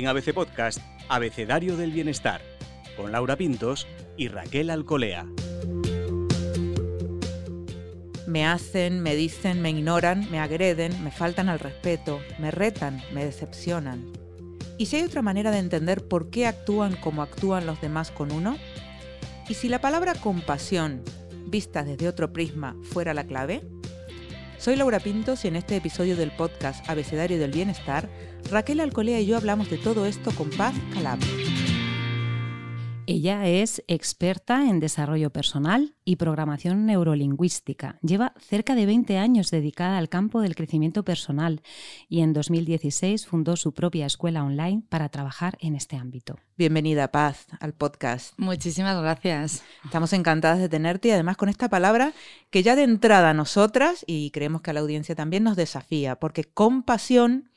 En ABC Podcast, Abecedario del Bienestar, con Laura Pintos y Raquel Alcolea. Me hacen, me dicen, me ignoran, me agreden, me faltan al respeto, me retan, me decepcionan. ¿Y si hay otra manera de entender por qué actúan como actúan los demás con uno? ¿Y si la palabra compasión, vista desde otro prisma, fuera la clave? Soy Laura Pintos y en este episodio del podcast Abecedario del Bienestar, Raquel Alcolea y yo hablamos de todo esto con Paz Calab. Ella es experta en desarrollo personal y programación neurolingüística. Lleva cerca de 20 años dedicada al campo del crecimiento personal y en 2016 fundó su propia escuela online para trabajar en este ámbito. Bienvenida, Paz, al podcast. Muchísimas gracias. Estamos encantadas de tenerte y además con esta palabra que ya de entrada a nosotras y creemos que a la audiencia también nos desafía, porque compasión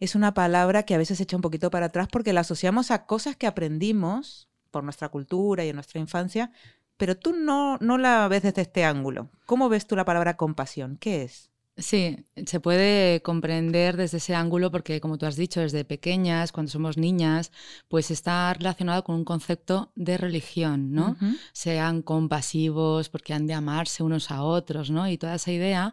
es una palabra que a veces echa un poquito para atrás porque la asociamos a cosas que aprendimos por nuestra cultura y en nuestra infancia, pero tú no, no la ves desde este ángulo. ¿Cómo ves tú la palabra compasión? ¿Qué es? Sí, se puede comprender desde ese ángulo porque, como tú has dicho, desde pequeñas, cuando somos niñas, pues está relacionado con un concepto de religión, ¿no? Sean compasivos porque han de amarse unos a otros, ¿no? Y toda esa idea,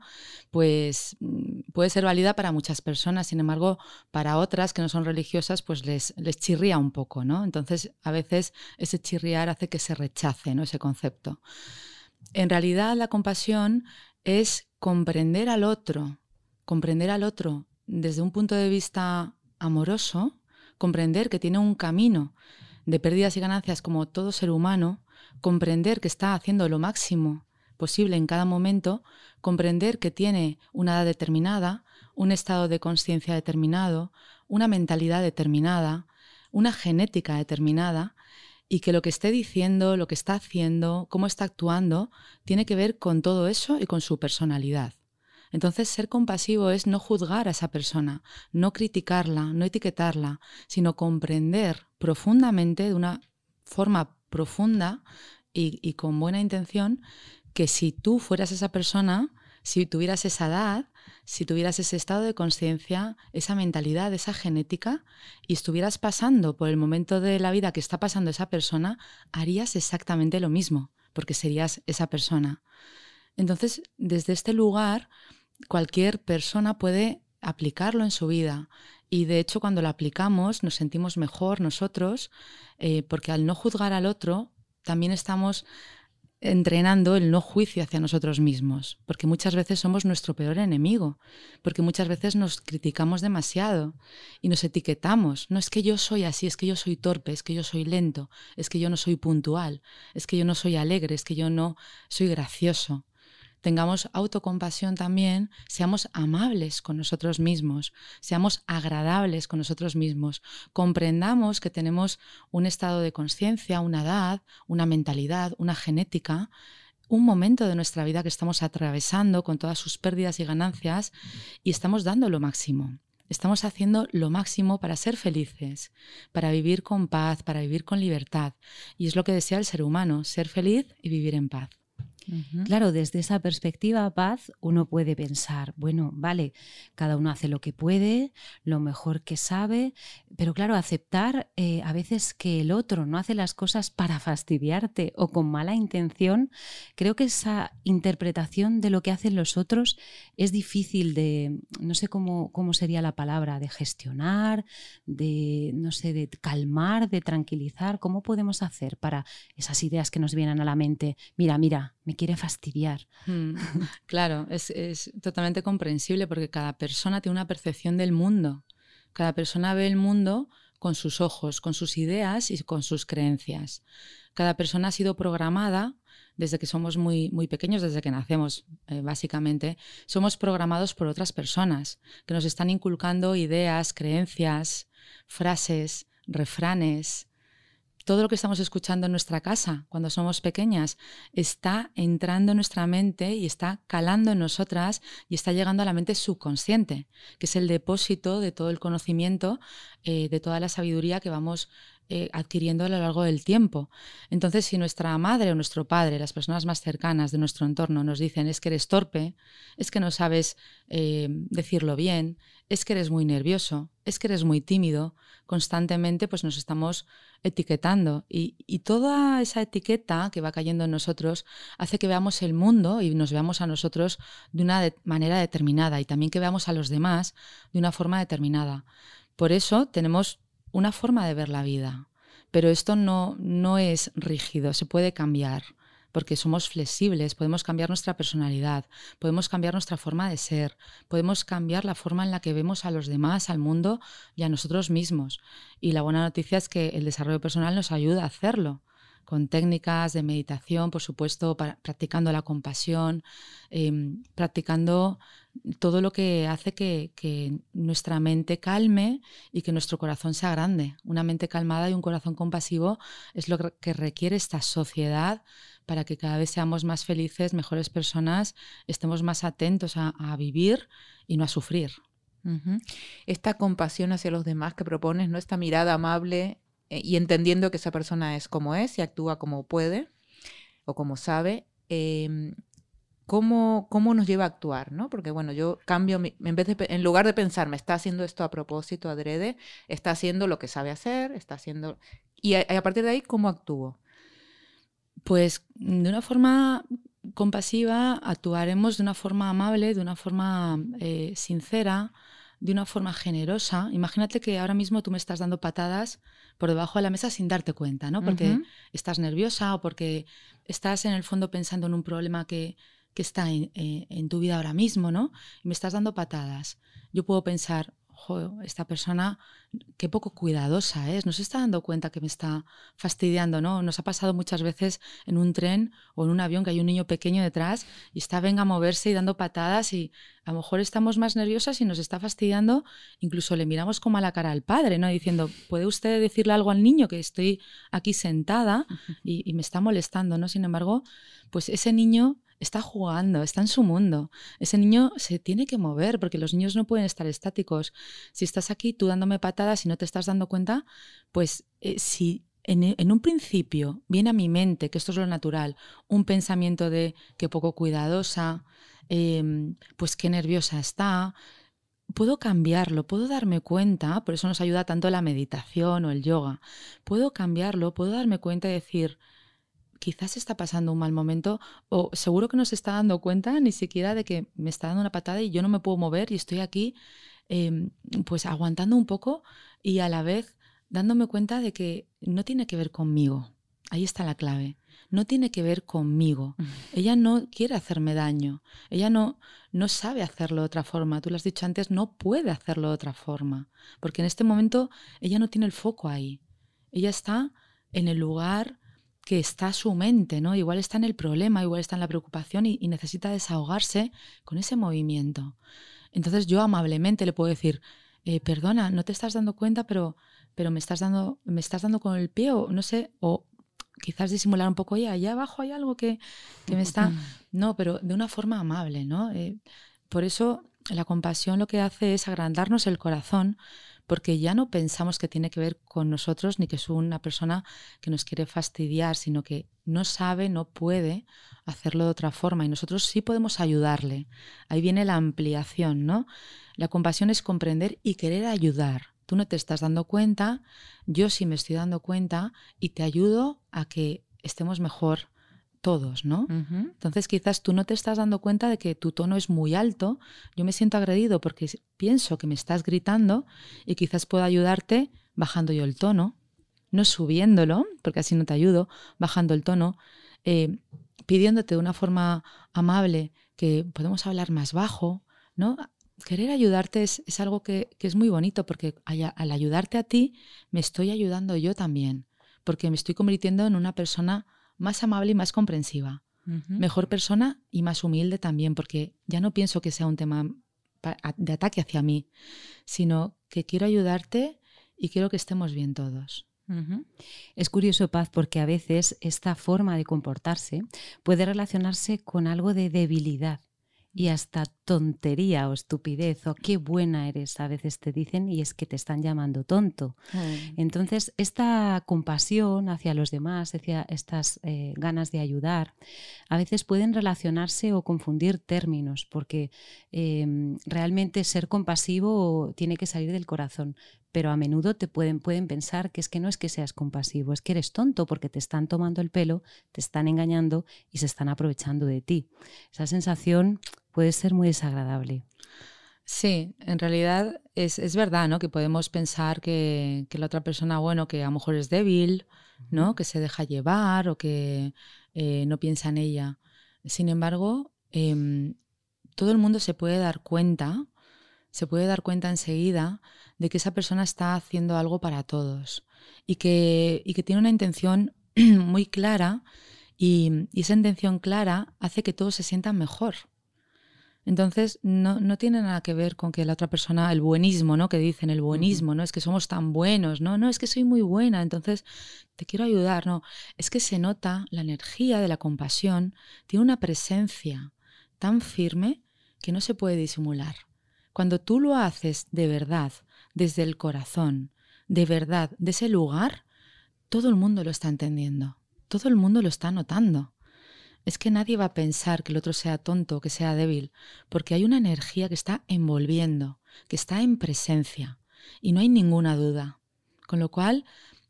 pues mm, puede ser válida para muchas personas, sin embargo, para otras que no son religiosas, pues les, les chirría un poco, ¿no? Entonces, a veces ese chirriar hace que se rechace, ¿no? Ese concepto. En realidad, la compasión es comprender al otro, comprender al otro desde un punto de vista amoroso, comprender que tiene un camino de pérdidas y ganancias como todo ser humano, comprender que está haciendo lo máximo posible en cada momento, comprender que tiene una edad determinada, un estado de conciencia determinado, una mentalidad determinada, una genética determinada, y que lo que esté diciendo, lo que está haciendo, cómo está actuando, tiene que ver con todo eso y con su personalidad. Entonces, ser compasivo es no juzgar a esa persona, no criticarla, no etiquetarla, sino comprender profundamente, de una forma profunda y, con buena intención, que si tú fueras esa persona, si tuvieras esa edad, si tuvieras ese estado de conciencia, esa mentalidad, esa genética, y estuvieras pasando por el momento de la vida que está pasando esa persona, harías exactamente lo mismo, porque serías esa persona. Entonces, desde este lugar, cualquier persona puede aplicarlo en su vida. Y de hecho, cuando lo aplicamos, nos sentimos mejor nosotros, eh, porque al no juzgar al otro, también estamos entrenando el no juicio hacia nosotros mismos, porque muchas veces somos nuestro peor enemigo, porque muchas veces nos criticamos demasiado y nos etiquetamos. No es que yo soy así, es que yo soy torpe, es que yo soy lento, es que yo no soy puntual, es que yo no soy alegre, es que yo no soy gracioso tengamos autocompasión también, seamos amables con nosotros mismos, seamos agradables con nosotros mismos, comprendamos que tenemos un estado de conciencia, una edad, una mentalidad, una genética, un momento de nuestra vida que estamos atravesando con todas sus pérdidas y ganancias y estamos dando lo máximo. Estamos haciendo lo máximo para ser felices, para vivir con paz, para vivir con libertad. Y es lo que desea el ser humano, ser feliz y vivir en paz. Claro, desde esa perspectiva, paz, uno puede pensar, bueno, vale, cada uno hace lo que puede, lo mejor que sabe, pero claro, aceptar eh, a veces que el otro no hace las cosas para fastidiarte o con mala intención, creo que esa interpretación de lo que hacen los otros es difícil de, no sé cómo, cómo sería la palabra, de gestionar, de, no sé, de calmar, de tranquilizar. ¿Cómo podemos hacer para esas ideas que nos vienen a la mente? Mira, mira, me quiere fastidiar. Mm, claro, es, es totalmente comprensible porque cada persona tiene una percepción del mundo. Cada persona ve el mundo con sus ojos, con sus ideas y con sus creencias. Cada persona ha sido programada desde que somos muy, muy pequeños, desde que nacemos, eh, básicamente, somos programados por otras personas que nos están inculcando ideas, creencias, frases, refranes, todo lo que estamos escuchando en nuestra casa cuando somos pequeñas está entrando en nuestra mente y está calando en nosotras y está llegando a la mente subconsciente, que es el depósito de todo el conocimiento, eh, de toda la sabiduría que vamos eh, adquiriendo a lo largo del tiempo. Entonces, si nuestra madre o nuestro padre, las personas más cercanas de nuestro entorno, nos dicen es que eres torpe, es que no sabes eh, decirlo bien, es que eres muy nervioso, es que eres muy tímido, constantemente pues nos estamos etiquetando y, toda esa etiqueta que va cayendo en nosotros hace que veamos el mundo y nos veamos a nosotros de una manera determinada y también que veamos a los demás de una forma determinada. Por eso tenemos una forma de ver la vida, pero esto no, no es rígido, se puede cambiar porque somos flexibles, podemos cambiar nuestra personalidad, podemos cambiar nuestra forma de ser, podemos cambiar la forma en la que vemos a los demás, al mundo y a nosotros mismos. Y la buena noticia es que el desarrollo personal nos ayuda a hacerlo con técnicas de meditación, por supuesto, practicando la compasión, em, practicando todo lo que hace que, que, nuestra mente calme y que nuestro corazón sea grande. Una mente calmada y un corazón compasivo es lo que requiere esta sociedad para que cada vez seamos más felices, mejores personas, estemos más atentos a, vivir y no a sufrir. Esta compasión hacia los demás que propones, ¿no? Esta mirada amable eh, y entendiendo que esa persona es como es y actúa como puede o como sabe, em, ¿cómo, ¿cómo, nos lleva a actuar? ¿no? Porque bueno, yo cambio, en, lugar de pensar, me está haciendo esto a propósito, adrede, está haciendo lo que sabe hacer, está haciendo... Y a partir de ahí, ¿cómo actúo? Pues de una forma compasiva actuaremos de una forma amable, de una forma eh, sincera, de una forma generosa. Imagínate que ahora mismo tú me estás dando patadas por debajo de la mesa sin darte cuenta, ¿no? Porque estás nerviosa o porque estás en el fondo pensando en un problema que, está en, eh, en, tu vida ahora mismo, ¿no? Y me estás dando patadas. Yo puedo pensar, esta persona qué poco cuidadosa es, no se está dando cuenta que me está fastidiando, ¿no? Nos ha pasado muchas veces en un tren o en un avión que hay un niño pequeño detrás y está venga a moverse y dando patadas y a lo mejor estamos más nerviosas y nos está fastidiando, incluso le miramos como a la cara al padre, ¿no? Diciendo, ¿puede usted decirle algo al niño que estoy aquí sentada y, y me está molestando, ¿no? Sin embargo, pues ese niño está jugando, está en su mundo. Ese niño se tiene que mover porque los niños no pueden estar estáticos. Si estás aquí tú dándome patadas y no te estás dando cuenta, pues eh, si en, un principio viene a mi mente, que esto es lo natural, un pensamiento de que poco cuidadosa, em, pues qué nerviosa está, puedo cambiarlo, puedo darme cuenta, por eso nos ayuda tanto la meditación o el yoga, puedo cambiarlo, puedo darme cuenta y decir, quizás está pasando un mal momento o seguro que no se está dando cuenta ni siquiera de que me está dando una patada y yo no me puedo mover y estoy aquí em, pues aguantando un poco y a la vez dándome cuenta de que no tiene que ver conmigo. Ahí está la clave. No tiene que ver conmigo. Ella no quiere hacerme daño. Ella no, no sabe hacerlo de otra forma. Tú lo has dicho antes, no puede hacerlo de otra forma. Porque en este momento ella no tiene el foco ahí. Ella está en el lugar que está su mente, ¿no? Igual está en el problema, igual está en la preocupación y, necesita desahogarse con ese movimiento. Entonces yo amablemente le puedo decir, eh, perdona, no te estás dando cuenta, pero, pero me, estás dando, me estás dando con el pie o no sé, o quizás disimular un poco, oye, allá abajo hay algo que, me está... No, pero de una forma amable, ¿no? Eh, por eso la compasión lo que hace es agrandarnos el corazón porque ya no pensamos que tiene que ver con nosotros ni que es una persona que nos quiere fastidiar, sino que no sabe, no puede hacerlo de otra forma y nosotros sí podemos ayudarle. Ahí viene la ampliación, ¿no? La compasión es comprender y querer ayudar. Tú no te estás dando cuenta, yo sí me estoy dando cuenta y te ayudo a que estemos mejor todos, ¿no? Entonces quizás tú no te estás dando cuenta de que tu tono es muy alto, yo me siento agredido porque pienso que me estás gritando y quizás puedo ayudarte bajando yo el tono, no subiéndolo, porque así no te ayudo, bajando el tono, eh, pidiéndote de una forma amable que podemos hablar más bajo, ¿no? Querer ayudarte es, algo que, que, es muy bonito porque al ayudarte a ti me estoy ayudando yo también, porque me estoy convirtiendo en una persona más amable y más comprensiva. Mejor persona y más humilde también, porque ya no pienso que sea un tema de ataque hacia mí, sino que quiero ayudarte y quiero que estemos bien todos. Es curioso, Paz, porque a veces esta forma de comportarse puede relacionarse con algo de debilidad y hasta tontería o estupidez o qué buena eres a veces te dicen y es que te están llamando tonto. Mm. Entonces, esta compasión hacia los demás, hacia estas eh, ganas de ayudar, a veces pueden relacionarse o confundir términos porque em, realmente ser compasivo tiene que salir del corazón, pero a menudo te pueden, pueden pensar que es que no es que seas compasivo, es que eres tonto porque te están tomando el pelo, te están engañando y se están aprovechando de ti. Esa sensación puede ser muy desagradable. Sí, en realidad es, es verdad, ¿no? Que podemos pensar que, que, la otra persona, bueno, que a lo mejor es débil, ¿no? Que se deja llevar o que eh, no piensa en ella. Sin embargo, em, todo el mundo se puede dar cuenta, se puede dar cuenta enseguida de que esa persona está haciendo algo para todos y que, y que tiene una intención muy clara y, esa intención clara hace que todos se sientan mejor. Entonces, no, no, tiene nada que ver con que la otra persona, el buenismo, ¿no? Que dicen, el buenismo, ¿no? Es que somos tan buenos, ¿no? No, es que soy muy buena, entonces te quiero ayudar, no. Es que se nota la energía de la compasión, tiene una presencia tan firme que no se puede disimular. Cuando tú lo haces de verdad, desde el corazón, de verdad, de ese lugar, todo el mundo lo está entendiendo, todo el mundo lo está notando. Es que nadie va a pensar que el otro sea tonto que sea débil, porque hay una energía que está envolviendo, que está en presencia, y no hay ninguna duda. Con lo cual,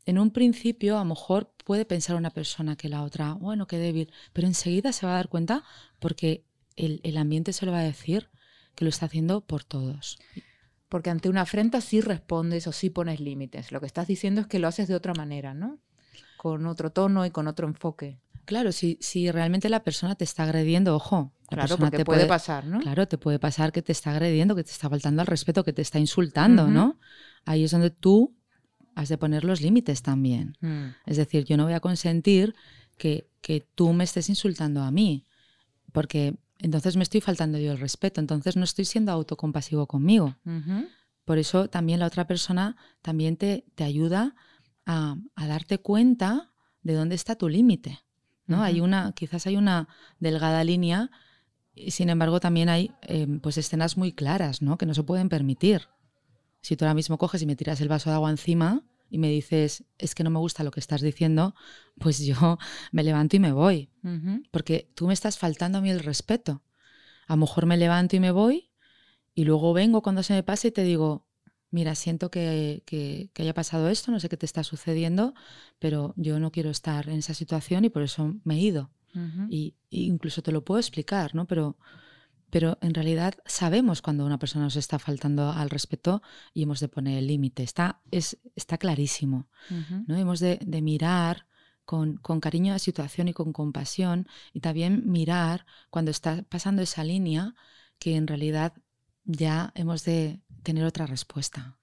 en un principio, a lo mejor puede pensar una persona que la otra, bueno, qué débil, pero enseguida se va a dar cuenta porque el, el ambiente se lo va a decir que lo está haciendo por todos. Porque ante una afrenta sí respondes o sí pones límites. Lo que estás diciendo es que lo haces de otra manera, ¿no? Con otro tono y con otro enfoque. Claro, si, si realmente la persona te está agrediendo, ojo. Claro, porque te puede, pasar, ¿no? Claro, te puede pasar que te está agrediendo, que te está faltando al respeto, que te está insultando, ¿no? Ahí es donde tú has de poner los límites también. Mm. Es decir, yo no voy a consentir que, que tú me estés insultando a mí, porque entonces me estoy faltando yo el respeto, entonces no estoy siendo autocompasivo conmigo. Por eso también la otra persona también te, te ayuda a, darte cuenta de dónde está tu límite. ¿no? Hay una, quizás hay una delgada línea, y sin embargo también hay em, pues escenas muy claras, ¿no? Que no se pueden permitir. Si tú ahora mismo coges y me tiras el vaso de agua encima, y me dices, es que no me gusta lo que estás diciendo, pues yo me levanto y me voy, porque tú me estás faltando a mí el respeto. A lo mejor me levanto y me voy y luego vengo cuando se me pase y te digo, mira, siento que, que, haya pasado esto, no sé qué te está sucediendo, pero yo no quiero estar en esa situación y por eso me he ido. y, incluso te lo puedo explicar, ¿no? Pero pero en realidad sabemos cuando una persona nos está faltando al respeto y hemos de poner el límite. Está, es, está clarísimo. ¿no? Hemos de, mirar con, con, cariño a la situación y con compasión y también mirar cuando está pasando esa línea que en realidad ya hemos de tener otra respuesta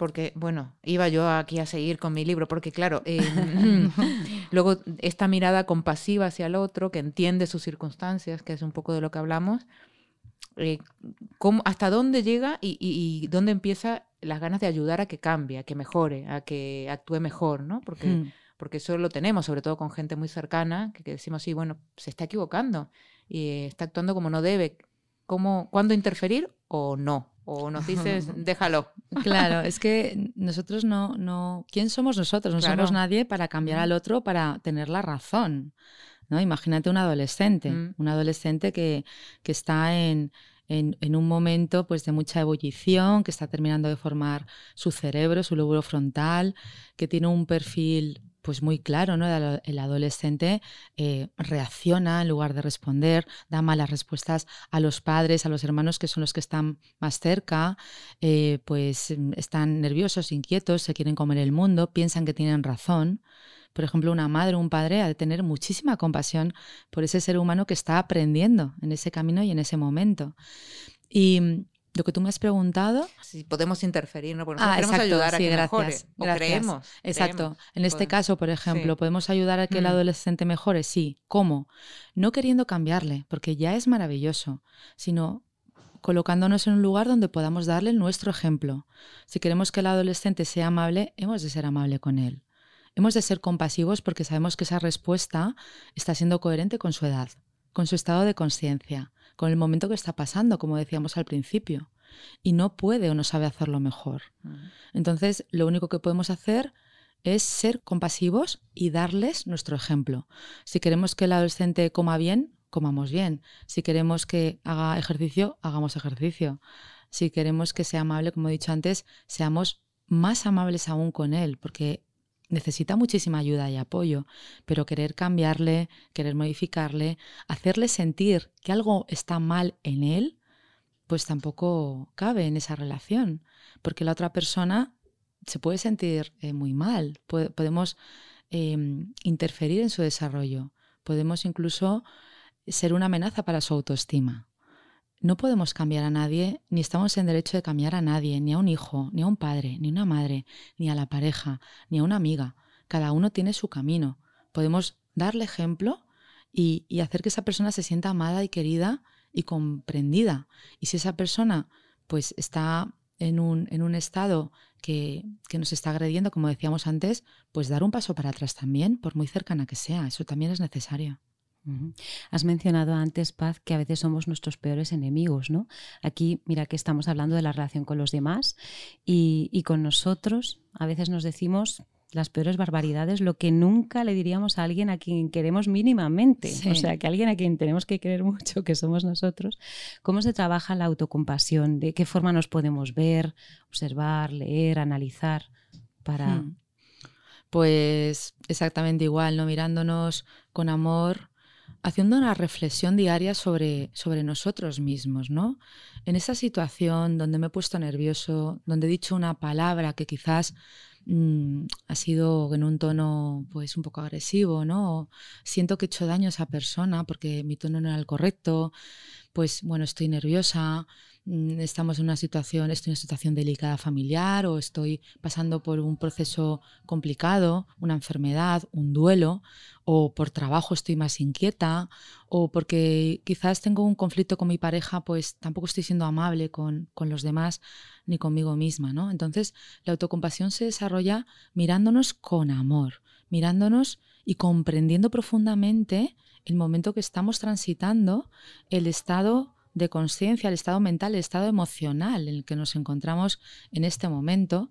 porque, bueno, iba yo aquí a seguir con mi libro, porque claro, eh, luego esta mirada compasiva hacia el otro, que entiende sus circunstancias, que es un poco de lo que hablamos, eh, ¿hasta dónde llega y, dónde empieza las ganas de ayudar a que cambie, a que mejore, a que actúe mejor, ¿no? Porque, hmm. porque eso lo tenemos, sobre todo con gente muy cercana, que, decimos, sí, bueno, se está equivocando y está actuando como no debe. ¿Cómo, ¿Cuándo interferir o no? O nos dices, déjalo. Claro, es que nosotros no, no, ¿quién somos nosotros? No somos nadie para cambiar al otro, para tener la razón. ¿no? Imagínate un adolescente, mm. un adolescente que, que está en, en, en, un momento pues, de mucha ebullición, que está terminando de formar su cerebro, su lóbulo frontal, que tiene un perfil pues muy claro, ¿no? El adolescente eh, reacciona en lugar de responder, da malas respuestas a los padres, a los hermanos que son los que están más cerca, eh, pues mm, están nerviosos, inquietos, se quieren comer el mundo, piensan que tienen razón. Por ejemplo, una madre o un padre ha de tener muchísima compasión por ese ser humano que está aprendiendo en ese camino y en ese momento. Y mm, lo que tú me has preguntado. Si podemos interferir, ¿no? Porque ah, queremos ayudar a que gracias, mejore. creemos. Exacto. En este caso, por ejemplo, ¿podemos ayudar a que el mm. adolescente mejore? Sí. ¿Cómo? No queriendo cambiarle, porque ya es maravilloso, sino colocándonos en un lugar donde podamos darle nuestro ejemplo. Si queremos que el adolescente sea amable, hemos de ser amable con él. Hemos de ser compasivos porque sabemos que esa respuesta está siendo coherente con su edad. con su estado de conciencia, con el momento que está pasando, como decíamos al principio, y no puede o no sabe hacerlo mejor. Entonces, lo único que podemos hacer es ser compasivos y darles nuestro ejemplo. Si queremos que el adolescente coma bien, comamos bien. Si queremos que haga ejercicio, hagamos ejercicio. Si queremos que sea amable, como he dicho antes, seamos más amables aún con él, porque necesita muchísima ayuda y apoyo, pero querer cambiarle, querer modificarle, hacerle sentir que algo está mal en él, pues tampoco cabe en esa relación, porque la otra persona se puede sentir eh, muy mal, podemos em, interferir en su desarrollo, podemos incluso ser una amenaza para su autoestima. No podemos cambiar a nadie, ni estamos en derecho de cambiar a nadie, ni a un hijo, ni a un padre, ni a una madre, ni a la pareja, ni a una amiga. Cada uno tiene su camino. Podemos darle ejemplo y, hacer que esa persona se sienta amada y querida y comprendida. Y si esa persona pues está en un, en un estado que, que, nos está agrediendo, como decíamos antes, pues dar un paso para atrás también, por muy cercana que sea. Eso también es necesario. Has mencionado antes, Paz, que a veces somos nuestros peores enemigos, ¿no? Aquí, mira que estamos hablando de la relación con los demás y, con nosotros. A veces nos decimos las peores barbaridades, lo que nunca le diríamos a alguien a quien queremos mínimamente. O sea, que alguien a quien tenemos que querer mucho, que somos nosotros. ¿Cómo se trabaja la autocompasión? ¿De qué forma nos podemos ver, observar, leer, analizar para... Hmm. Pues exactamente igual, ¿no? Mirándonos con amor, haciendo una reflexión diaria sobre, sobre nosotros mismos, ¿no? En esa situación donde me he puesto nervioso, donde he dicho una palabra que quizás mm, ha sido en un tono pues un poco agresivo, ¿no? siento que he hecho daño a esa persona porque mi tono no era el correcto, pues bueno, estoy nerviosa, estamos en una situación, estoy en una situación delicada familiar o estoy pasando por un proceso complicado, una enfermedad, un duelo, o por trabajo estoy más inquieta, o porque quizás tengo un conflicto con mi pareja, pues tampoco estoy siendo amable con, con los demás ni conmigo misma, ¿no? Entonces, la autocompasión se desarrolla mirándonos con amor, mirándonos y comprendiendo profundamente el momento que estamos transitando, el estado de conciencia, el estado mental, el estado emocional en el que nos encontramos en este momento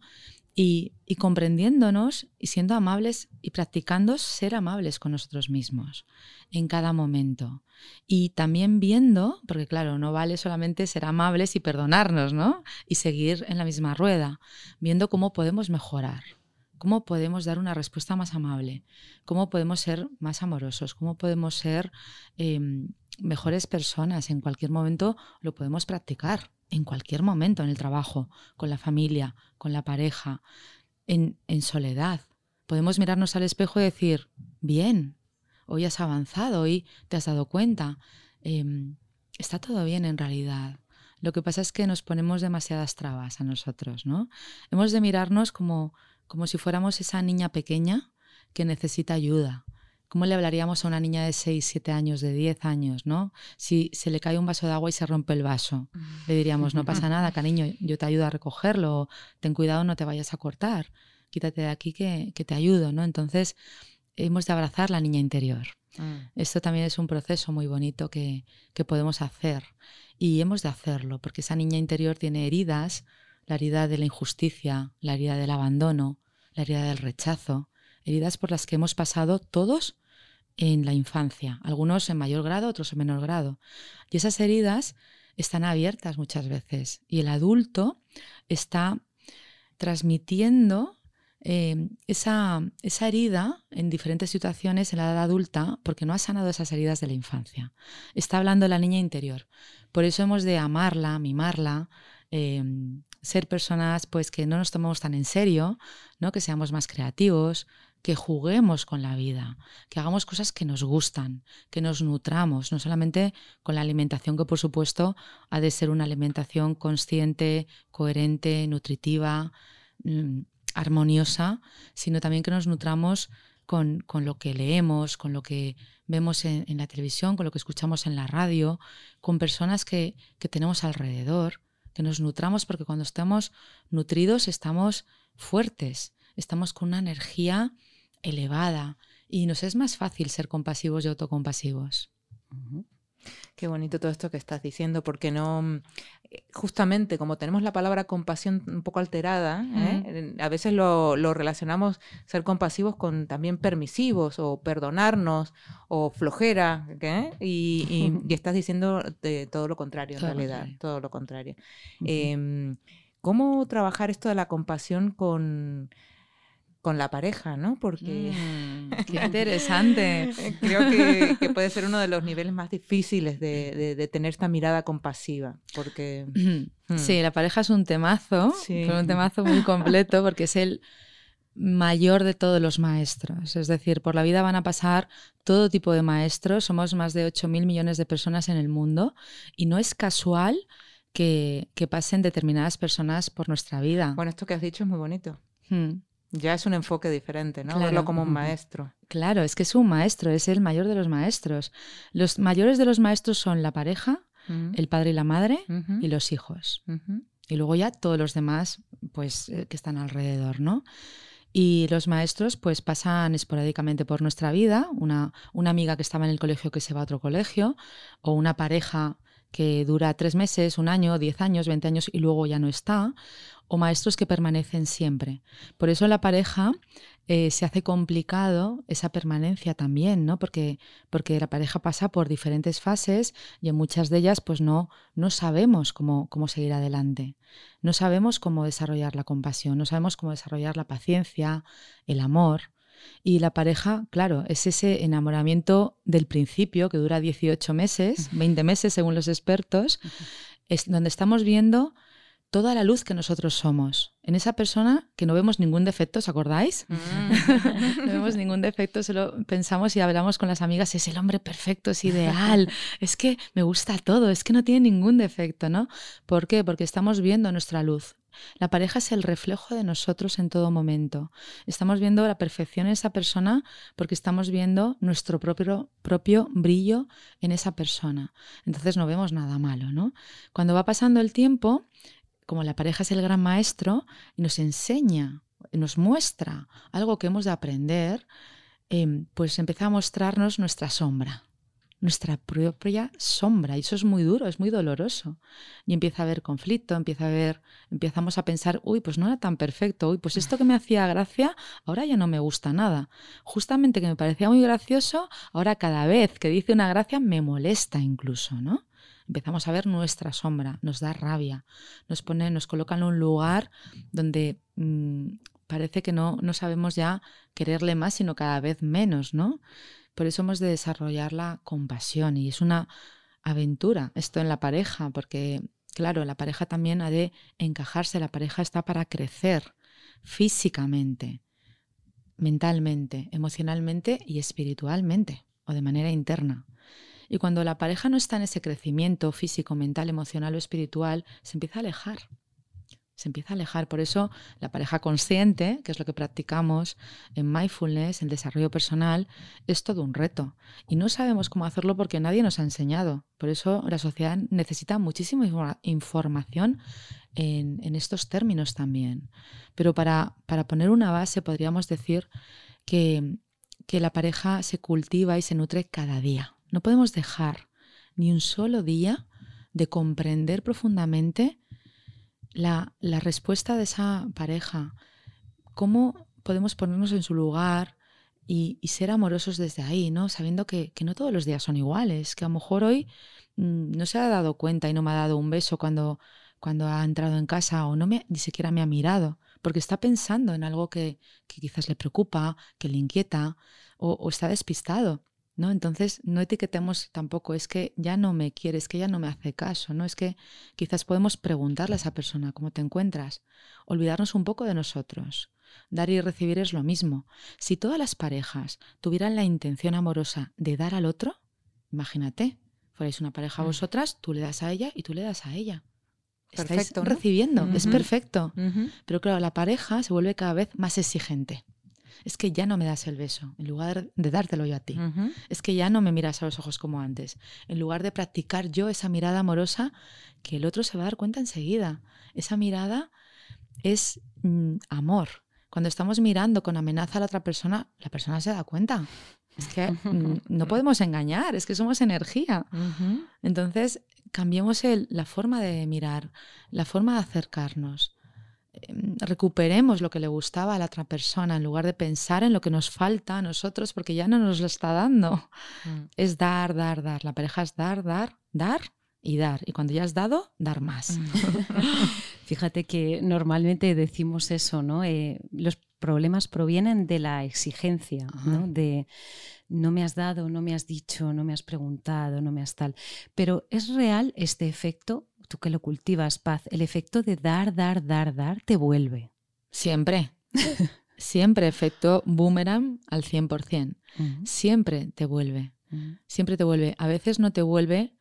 y, comprendiéndonos y siendo amables y practicando ser amables con nosotros mismos en cada momento. Y también viendo, porque claro, no vale solamente ser amables y perdonarnos, ¿no? Y seguir en la misma rueda, viendo cómo podemos mejorar cómo podemos dar una respuesta más amable, cómo podemos ser más amorosos, cómo podemos ser em, mejores personas. En cualquier momento lo podemos practicar, en cualquier momento, en el trabajo, con la familia, con la pareja, en, soledad. Podemos mirarnos al espejo y decir, bien, hoy has avanzado, hoy te has dado cuenta, em, está todo bien en realidad. Lo que pasa es que nos ponemos demasiadas trabas a nosotros, ¿no? Hemos de mirarnos como como si fuéramos esa niña pequeña que necesita ayuda. ¿Cómo le hablaríamos a una niña de 6, 7 años, de 10 años, no? Si se le cae un vaso de agua y se rompe el vaso, le diríamos, no pasa nada, cariño, yo te ayudo a recogerlo, ten cuidado, no te vayas a cortar, quítate de aquí que, te ayudo, ¿no? Entonces, hemos de abrazar la niña interior. Mm. Esto también es un proceso muy bonito que, que podemos hacer y hemos de hacerlo, porque esa niña interior tiene heridas, la herida de la injusticia, la herida del abandono, la herida del rechazo, heridas por las que hemos pasado todos en la infancia, algunos en mayor grado, otros en menor grado. Y esas heridas están abiertas muchas veces y el adulto está transmitiendo eh, esa, esa, herida en diferentes situaciones en la edad adulta porque no ha sanado esas heridas de la infancia. Está hablando la niña interior. Por eso hemos de amarla, mimarla, eh, ser personas pues que no nos tomemos tan en serio, ¿no? que seamos más creativos, que juguemos con la vida, que hagamos cosas que nos gustan, que nos nutramos, no solamente con la alimentación que por supuesto ha de ser una alimentación consciente, coherente, nutritiva, mm, armoniosa, sino también que nos nutramos con, lo que leemos, con lo que vemos en, la televisión, con lo que escuchamos en la radio, con personas que, que tenemos alrededor que nos nutramos porque cuando estamos nutridos estamos fuertes, estamos con una energía elevada y nos es más fácil ser compasivos y autocompasivos. Qué bonito todo esto que estás diciendo, porque no, mm, eh, justamente como tenemos la palabra compasión un poco alterada, ¿eh? a veces lo, relacionamos ser compasivos con también permisivos o perdonarnos o flojera, y, estás diciendo de todo lo contrario en realidad, todo lo contrario. Em, ¿Cómo trabajar esto de la compasión con con la pareja, ¿no? Porque mm, qué interesante. creo que, puede ser uno de los niveles más difíciles de, tener esta mirada compasiva, porque mm. sí, la pareja es un temazo, un temazo muy completo porque es el mayor de todos los maestros. Es decir, por la vida van a pasar todo tipo de maestros. Somos más de 8 mil millones de personas en el mundo y no es casual que, pasen determinadas personas por nuestra vida. Bueno, esto que has dicho es muy bonito. Hmm. Ya es un enfoque diferente, ¿no? Verlo como un maestro. Claro, es que es un maestro, es el mayor de los maestros. Los mayores de los maestros son la pareja, el padre y la madre y los hijos. Y luego ya todos los demás, pues, eh, que están alrededor, ¿no? Y los maestros, pues, pasan esporádicamente por nuestra vida. Una, una amiga que estaba en el colegio que se va a otro colegio, o una pareja que dura tres meses, un año, diez años, veinte años y luego ya no está, o maestros que permanecen siempre. Por eso la pareja eh, se hace complicado esa permanencia también, ¿no? Porque, porque la pareja pasa por diferentes fases y en muchas de ellas pues no, no sabemos cómo, cómo seguir adelante. No sabemos cómo desarrollar la compasión, no sabemos cómo desarrollar la paciencia, el amor. Y la pareja, claro, es ese enamoramiento del principio que dura 18 meses, 20 meses según los expertos, es donde estamos viendo toda la luz que nosotros somos. En esa persona que no vemos ningún defecto, ¿os acordáis? Mm. no vemos ningún defecto, solo pensamos y hablamos con las amigas, es el hombre perfecto, es ideal, es que me gusta todo, es que no tiene ningún defecto, ¿no? ¿Por qué? Porque estamos viendo nuestra luz. La pareja es el reflejo de nosotros en todo momento. Estamos viendo la perfección en esa persona porque estamos viendo nuestro propio, propio brillo en esa persona. Entonces no vemos nada malo, ¿no? Cuando va pasando el tiempo, como la pareja es el gran maestro y nos enseña, nos muestra algo que hemos de aprender, em, pues empieza a mostrarnos nuestra sombra, nuestra propia sombra. Y eso es muy duro, es muy doloroso. Y empieza a haber conflicto, empieza a haber, empezamos a pensar, uy, pues no era tan perfecto, uy, pues esto que me hacía gracia, ahora ya no me gusta nada. Justamente que me parecía muy gracioso, ahora cada vez que dice una gracia me molesta incluso, ¿no? Empezamos a ver nuestra sombra, nos da rabia, nos pone, nos coloca en un lugar donde mm, parece que no, no sabemos ya quererle más, sino cada vez menos, ¿no? Por eso hemos de desarrollar la compasión y es una aventura esto en la pareja, porque claro, la pareja también ha de encajarse, la pareja está para crecer físicamente, mentalmente, emocionalmente y espiritualmente o de manera interna. Y cuando la pareja no está en ese crecimiento físico, mental, emocional o espiritual, se empieza a alejar. Se empieza a alejar. Por eso la pareja consciente, que es lo que practicamos en mindfulness, en desarrollo personal, es todo un reto. Y no sabemos cómo hacerlo porque nadie nos ha enseñado. Por eso la sociedad necesita muchísima información en, estos términos también. Pero para, para poner una base podríamos decir que, que la pareja se cultiva y se nutre cada día. No podemos dejar ni un solo día de comprender profundamente la, respuesta de esa pareja, cómo podemos ponernos en su lugar y, ser amorosos desde ahí, ¿no? Sabiendo que, no todos los días son iguales, que a lo mejor hoy mm, no se ha dado cuenta y no me ha dado un beso cuando, cuando ha entrado en casa o no me, ni siquiera me ha mirado, porque está pensando en algo que, quizás le preocupa, que le inquieta o está despistado. ¿No? Entonces, no etiquetemos tampoco, es que ya no me quiere, es que ya no me hace caso, ¿no? Es que quizás podemos preguntarle a esa persona cómo te encuentras, olvidarnos un poco de nosotros. Dar y recibir es lo mismo. Si todas las parejas tuvieran la intención amorosa de dar al otro, imagínate, fuerais una pareja mm. vosotras, tú le das a ella y tú le das a ella. Perfecto, recibiendo, es perfecto. Pero claro, la pareja se vuelve cada vez más exigente es que ya no me das el beso, en lugar de dártelo yo a ti. Es que ya no me miras a los ojos como antes. En lugar de practicar yo esa mirada amorosa, que el otro se va a dar cuenta enseguida. Esa mirada es mm, amor. Cuando estamos mirando con amenaza a la otra persona, la persona se da cuenta. Es que mm, no podemos engañar, es que somos energía. Entonces, cambiemos la forma de mirar, la forma de acercarnos. Em, recuperemos lo que le gustaba a la otra persona en lugar de pensar en lo que nos falta a nosotros porque ya no nos lo está dando. Mm. Es dar, dar, dar. La pareja es dar, dar, dar y dar. Y cuando ya has dado, dar más. Mm. Fíjate que normalmente decimos eso, ¿no? Eh, los problemas provienen de la exigencia, ¿no? De no me has dado, no me has dicho, no me has preguntado, no me has tal. Pero ¿es real este efecto? Tú que lo cultivas, paz, el efecto de dar, dar, dar, dar te vuelve. Siempre. Siempre efecto boomerang al 100%. Siempre te vuelve. Siempre te vuelve. A veces no te vuelve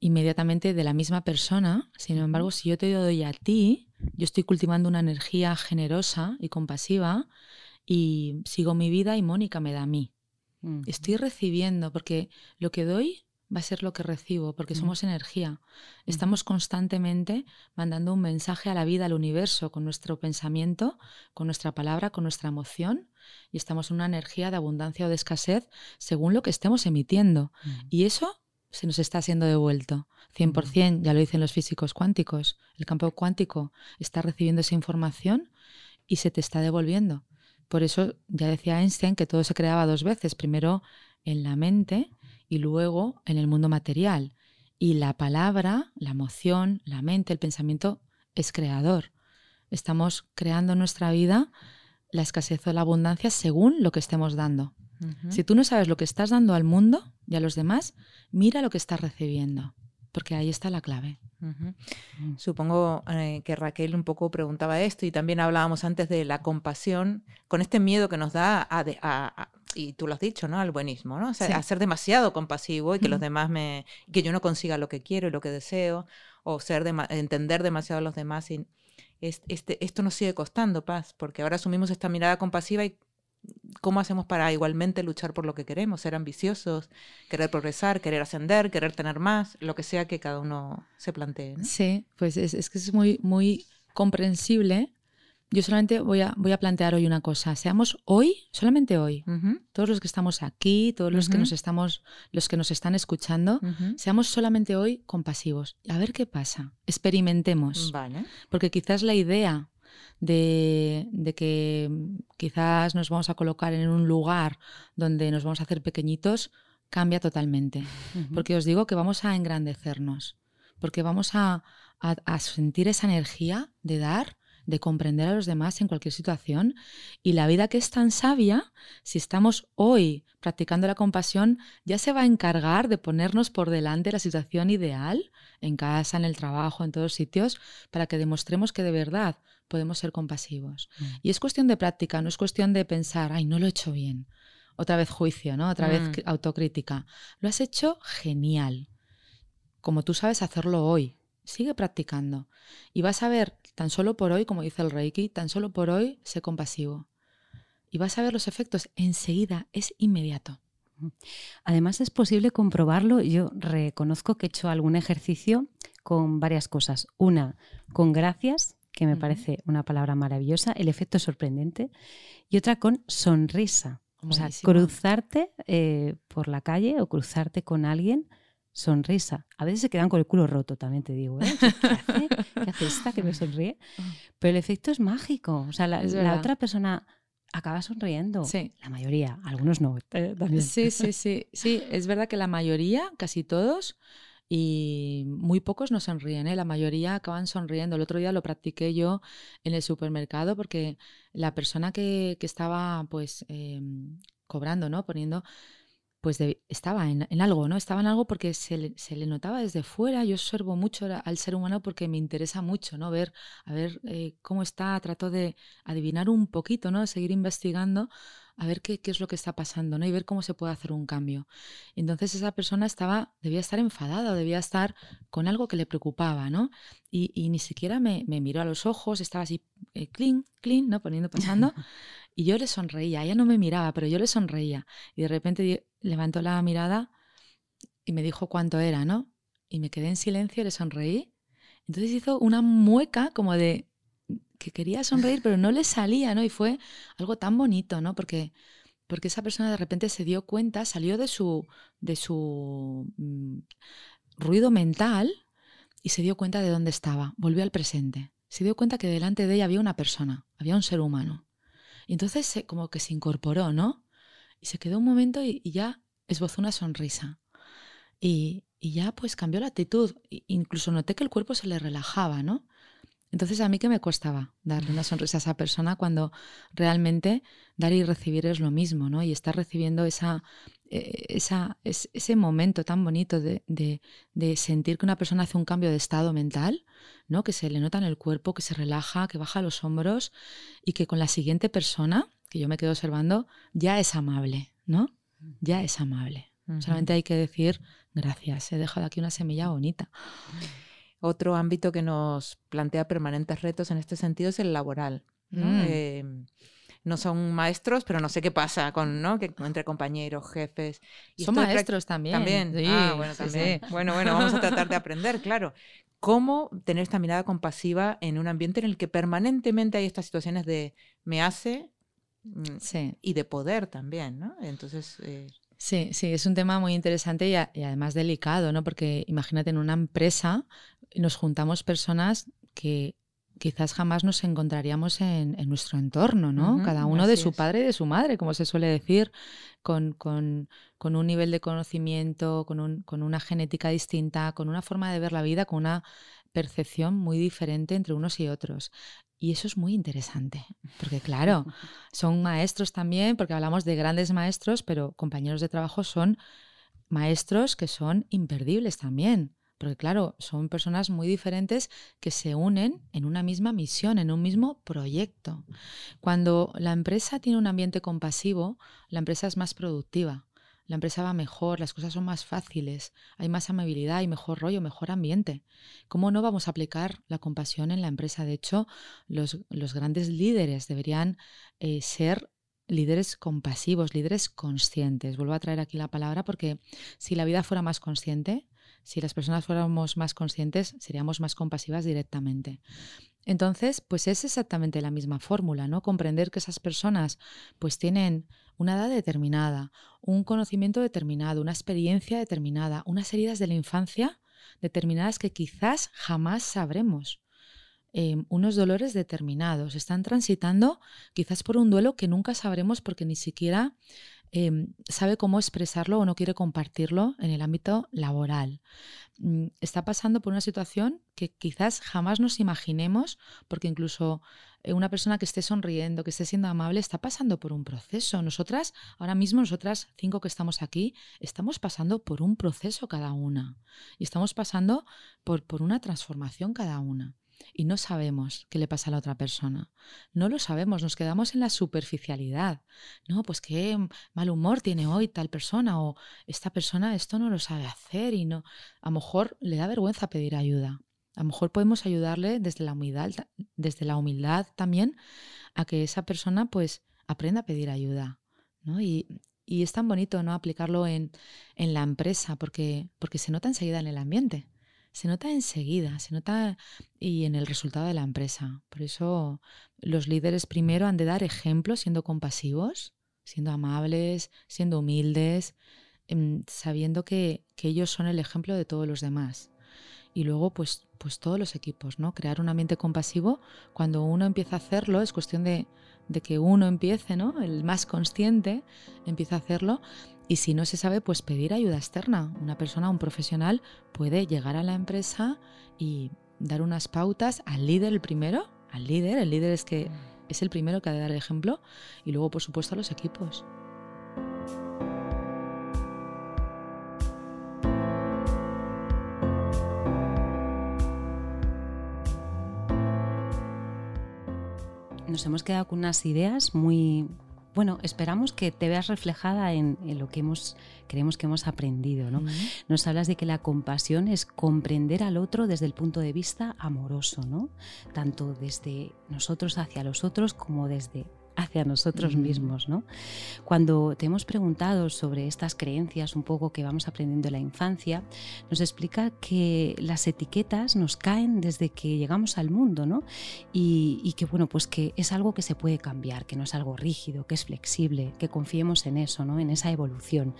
inmediatamente de la misma persona. Sin embargo, si yo te doy a ti, yo estoy cultivando una energía generosa y compasiva y sigo mi vida y Mónica me da a mí. Estoy recibiendo porque lo que doy va a ser lo que recibo, porque somos energía. Estamos constantemente mandando un mensaje a la vida, al universo, con nuestro pensamiento, con nuestra palabra, con nuestra emoción, y estamos en una energía de abundancia o de escasez según lo que estemos emitiendo. Y eso se nos está siendo devuelto. 100%, ya lo dicen los físicos cuánticos. El campo cuántico está recibiendo esa información y se te está devolviendo. Por eso ya decía Einstein que todo se creaba dos veces, primero en la mente y luego en el mundo material. Y la palabra, la emoción, la mente, el pensamiento es creador. Estamos creando nuestra vida la escasez o la abundancia según lo que estemos dando. Si tú no sabes lo que estás dando al mundo y a los demás, mira lo que estás recibiendo, porque ahí está la clave. Mm. Supongo eh, que Raquel un poco preguntaba esto y también hablábamos antes de la compasión, con este miedo que nos da a, y tú lo has dicho, ¿no? Al buenismo, ¿no? O sea, a ser demasiado compasivo y que los demás me, que yo no consiga lo que quiero y lo que deseo, o ser entender demasiado a los demás y este, esto nos sigue costando paz, porque ahora asumimos esta mirada compasiva y ¿Cómo hacemos para igualmente luchar por lo que queremos? Ser ambiciosos, querer progresar, querer ascender, querer tener más, lo que sea que cada uno se plantee. Sí, pues es, que es muy, muy comprensible. Yo solamente voy a, voy a plantear hoy una cosa. Seamos hoy, solamente hoy, todos los que estamos aquí, todos los que nos estamos, los que nos están escuchando, seamos solamente hoy compasivos. A ver qué pasa. Experimentemos. Vale. Porque quizás la idea de, que quizás nos vamos a colocar en un lugar donde nos vamos a hacer pequeñitos, cambia totalmente. Porque os digo que vamos a engrandecernos, porque vamos a, a, sentir esa energía de dar, de comprender a los demás en cualquier situación. Y la vida que es tan sabia, si estamos hoy practicando la compasión, ya se va a encargar de ponernos por delante la situación ideal, en casa, en el trabajo, en todos sitios, para que demostremos que de verdad podemos ser compasivos. Mm. Y es cuestión de práctica, no es cuestión de pensar, ay, no lo he hecho bien. Otra vez juicio, ¿no? Otra vez mm. autocrítica. Lo has hecho genial. Como tú sabes hacerlo hoy. Sigue practicando. Y vas a ver, tan solo por hoy, como dice el Reiki, tan solo por hoy, sé compasivo. Y vas a ver los efectos enseguida, es inmediato. Además es posible comprobarlo. Yo reconozco que he hecho algún ejercicio con varias cosas. Una, con gracias, que me parece una palabra maravillosa, el efecto sorprendente, y otra con sonrisa. O sea, cruzarte eh, por la calle o cruzarte con alguien, sonrisa. A veces se quedan con el culo roto, también te digo. ¿eh? ¿Qué, hace? ¿Qué hace esta que me sonríe? Ah. Pero el efecto es mágico. O sea, la, otra persona acaba sonriendo. Sí. La mayoría, algunos no. Eh, sí, sí, sí. Sí, es verdad que la mayoría, casi todos, y muy pocos nos sonríen, ¿eh? la mayoría acaban sonriendo. El otro día lo practiqué yo en el supermercado porque la persona que, estaba pues em, cobrando, ¿no? Poniendo, pues estaba en, algo, ¿no? Estaba en algo porque se le, notaba desde fuera. Yo observo mucho al ser humano porque me interesa mucho, ¿no? Ver, a ver eh, cómo está, trato de adivinar un poquito, ¿no? Seguir investigando a ver qué, es lo que está pasando, ¿no? Y ver cómo se puede hacer un cambio. Entonces esa persona estaba, debía estar enfadada debía estar con algo que le preocupaba, ¿no? Y, ni siquiera me, miró a los ojos, estaba así, eh, clean, clean, ¿no? Poniendo, pasando. y yo le sonreía, ella no me miraba, pero yo le sonreía. Y de repente levantó la mirada y me dijo cuánto era, ¿no? Y me quedé en silencio, le sonreí. Entonces hizo una mueca como de, que quería sonreír, pero no le salía, ¿no? Y fue algo tan bonito, ¿no? Porque porque esa persona de repente se dio cuenta, salió de su, de su mm, ruido mental y se dio cuenta de dónde estaba, volvió al presente. Se dio cuenta que delante de ella había una persona, había un ser humano. Y entonces se, como que se incorporó, ¿no? Y se quedó un momento y, ya esbozó una sonrisa. Y, y, ya pues cambió la actitud. Incluso noté que el cuerpo se le relajaba, ¿no? Entonces, ¿a mí qué me costaba darle una sonrisa a esa persona cuando realmente dar y recibir es lo mismo, ¿no? Y estar recibiendo esa, esa, ese momento tan bonito de, de, sentir que una persona hace un cambio de estado mental, ¿no? Que se le nota en el cuerpo, que se relaja, que baja los hombros y que con la siguiente persona, que yo me quedo observando, ya es amable, ¿no? Ya es amable. Solamente hay que decir gracias, he dejado aquí una semilla bonita. Otro ámbito que nos plantea permanentes retos en este sentido es el laboral. ¿no? Mm. Em, son maestros, pero no sé qué pasa con, ¿no? Que entre compañeros, jefes. Son maestros también. También. ah, bueno, también. Bueno, bueno, vamos a tratar de aprender, claro. ¿Cómo tener esta mirada compasiva en un ambiente en el que permanentemente hay estas situaciones de me hace mm, y de poder también, ¿no? Entonces. Eh, Sí, sí, es un tema muy interesante y, además delicado, ¿no? Porque imagínate en una empresa nos juntamos personas que quizás jamás nos encontraríamos en, nuestro entorno, ¿no? Cada uno de su padre y de su madre, como se suele decir, con, con, con un nivel de conocimiento, con, un, con una genética distinta, con una forma de ver la vida, con una percepción muy diferente entre unos y otros. Y eso es muy interesante, porque claro, son maestros también, porque hablamos de grandes maestros, pero compañeros de trabajo son maestros que son imperdibles también. Porque claro, son personas muy diferentes que se unen en una misma misión, en un mismo proyecto. Cuando la empresa tiene un ambiente compasivo, la empresa es más productiva la empresa va mejor, las cosas son más fáciles, hay más amabilidad, hay mejor rollo, mejor ambiente. ¿Cómo no vamos a aplicar la compasión en la empresa? De hecho, los, grandes líderes deberían eh, ser líderes compasivos, líderes conscientes. Vuelvo a traer aquí la palabra porque si la vida fuera más consciente, si las personas fuéramos más conscientes, seríamos más compasivas directamente. Entonces, pues es exactamente la misma fórmula, ¿no? Comprender que esas personas pues tienen una edad determinada, un conocimiento determinado, una experiencia determinada, unas heridas de la infancia determinadas que quizás jamás sabremos. Em, unos dolores determinados. Están transitando quizás por un duelo que nunca sabremos porque ni siquiera Em, sabe cómo expresarlo o no quiere compartirlo en el ámbito laboral. Mm, está pasando por una situación que quizás jamás nos imaginemos, porque incluso eh, una persona que esté sonriendo, que esté siendo amable, está pasando por un proceso. Nosotras, ahora mismo, nosotras cinco que estamos aquí, estamos pasando por un proceso cada una. Y estamos pasando por, por una transformación cada una y no sabemos qué le pasa a la otra persona. No lo sabemos, nos quedamos en la superficialidad. No, pues qué mal humor tiene hoy tal persona o esta persona esto no lo sabe hacer y no, a lo mejor le da vergüenza pedir ayuda. A lo mejor podemos ayudarle desde la humildad, desde la humildad también a que esa persona pues aprenda a pedir ayuda, ¿no? Y, y es tan bonito no aplicarlo en, en la empresa porque, porque se nota enseguida en el ambiente se nota enseguida, se nota y en el resultado de la empresa. Por eso los líderes primero han de dar ejemplos siendo compasivos, siendo amables, siendo humildes, em, sabiendo que, que ellos son el ejemplo de todos los demás y luego pues, pues todos los equipos, ¿no? Crear un ambiente compasivo. Cuando uno empieza a hacerlo, es cuestión de, de, que uno empiece, ¿no? El más consciente empieza a hacerlo y si no se sabe, pues pedir ayuda externa. Una persona, un profesional puede llegar a la empresa y dar unas pautas al líder el primero, al líder, el líder es que mm. es el primero que ha de dar el ejemplo y luego por supuesto a los equipos. Nos hemos quedado con unas ideas muy, bueno, esperamos que te veas reflejada en, lo que hemos, creemos que hemos aprendido. ¿no? Nos hablas de que la compasión es comprender al otro desde el punto de vista amoroso, ¿no? tanto desde nosotros hacia los otros como desde hacia nosotros mismos. ¿no? Cuando te hemos preguntado sobre estas creencias un poco que vamos aprendiendo en la infancia, nos explica que las etiquetas nos caen desde que llegamos al mundo ¿no? y, que bueno, pues que es algo que se puede cambiar, que no es algo rígido, que es flexible, que confiemos en eso, ¿no? en esa evolución,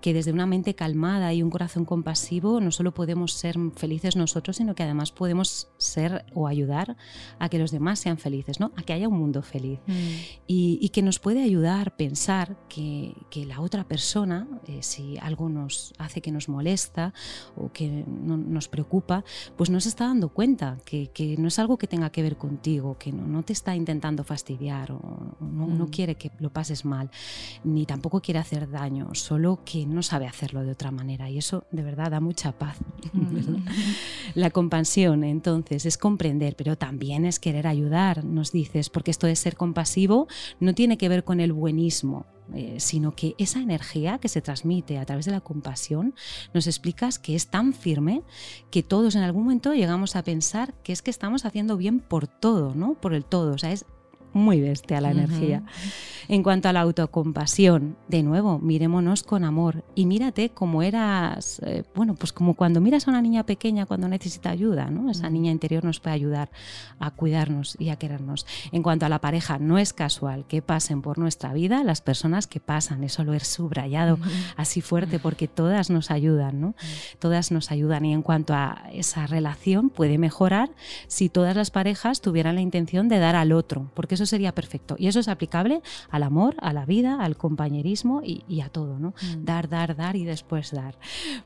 que desde una mente calmada y un corazón compasivo no solo podemos ser felices nosotros, sino que además podemos ser o ayudar a que los demás sean felices, ¿no? a que haya un mundo feliz. Mm. Y, que nos puede ayudar a pensar que, la otra persona, eh, si algo nos hace que nos molesta o que nos preocupa, pues no se está dando cuenta que, no es algo que tenga que ver contigo, que no, te está intentando fastidiar o no, no, mm. quiere que lo pases mal, ni tampoco quiere hacer daño, solo que no sabe hacerlo de otra manera. Y eso de verdad da mucha paz. Mm. la compasión, entonces, es comprender, pero también es querer ayudar, nos dices, porque esto de ser compasivo no tiene que ver con el buenismo, eh, sino que esa energía que se transmite a través de la compasión nos explicas que es tan firme que todos en algún momento llegamos a pensar que es que estamos haciendo bien por todo, ¿no? Por el todo, o sea, es muy bestia la energía. En cuanto a la autocompasión, de nuevo, mirémonos con amor y mírate como eras, eh, bueno, pues como cuando miras a una niña pequeña cuando necesita ayuda, ¿no? Esa niña interior nos puede ayudar a cuidarnos y a querernos. En cuanto a la pareja, no es casual que pasen por nuestra vida las personas que pasan, eso lo he subrayado así fuerte porque todas nos ayudan, ¿no? Todas nos ayudan y en cuanto a esa relación puede mejorar si todas las parejas tuvieran la intención de dar al otro, porque eso sería perfecto. Y eso es aplicable al amor, a la vida, al compañerismo y, a todo, ¿no? Mm. Dar, dar, dar y después dar.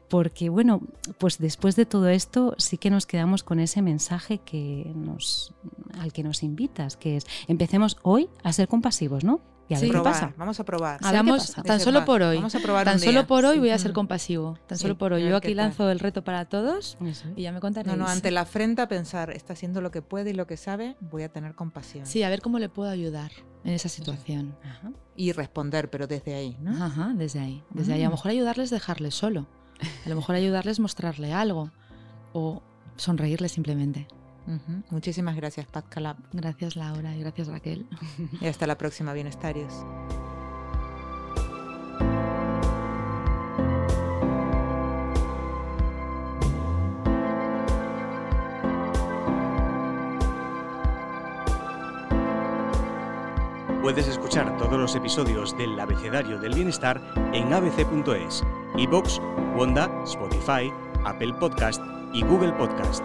Porque, bueno, pues después de todo esto sí que nos quedamos con ese mensaje que nos, al que nos invitas, que es empecemos hoy a ser compasivos, ¿no? Y a ver qué pasa. Vamos a probar. tan solo por hoy. Vamos a probar tan solo por hoy voy a ser compasivo. Tan solo por hoy. Yo aquí lanzo el reto para todos y ya me contaréis. No, no, ante la afrenta pensar, está haciendo lo que puede y lo que sabe, voy a tener compasión. Sí, a ver cómo le puedo ayudar en esa situación. Y responder, pero desde ahí, ¿no? Ajá, desde ahí. Desde ahí. A lo mm. mejor ayudarles dejarles solo. A lo mejor ayudarles mostrarle algo. O sonreírle simplemente. Muchísimas gracias, Pat Calab. Gracias, Laura, y gracias, Raquel. y hasta la próxima, Bienestarios. Puedes escuchar todos los episodios del Abecedario del Bienestar en abc.es, iBox, Wanda, Spotify, Apple Podcast y Google Podcast.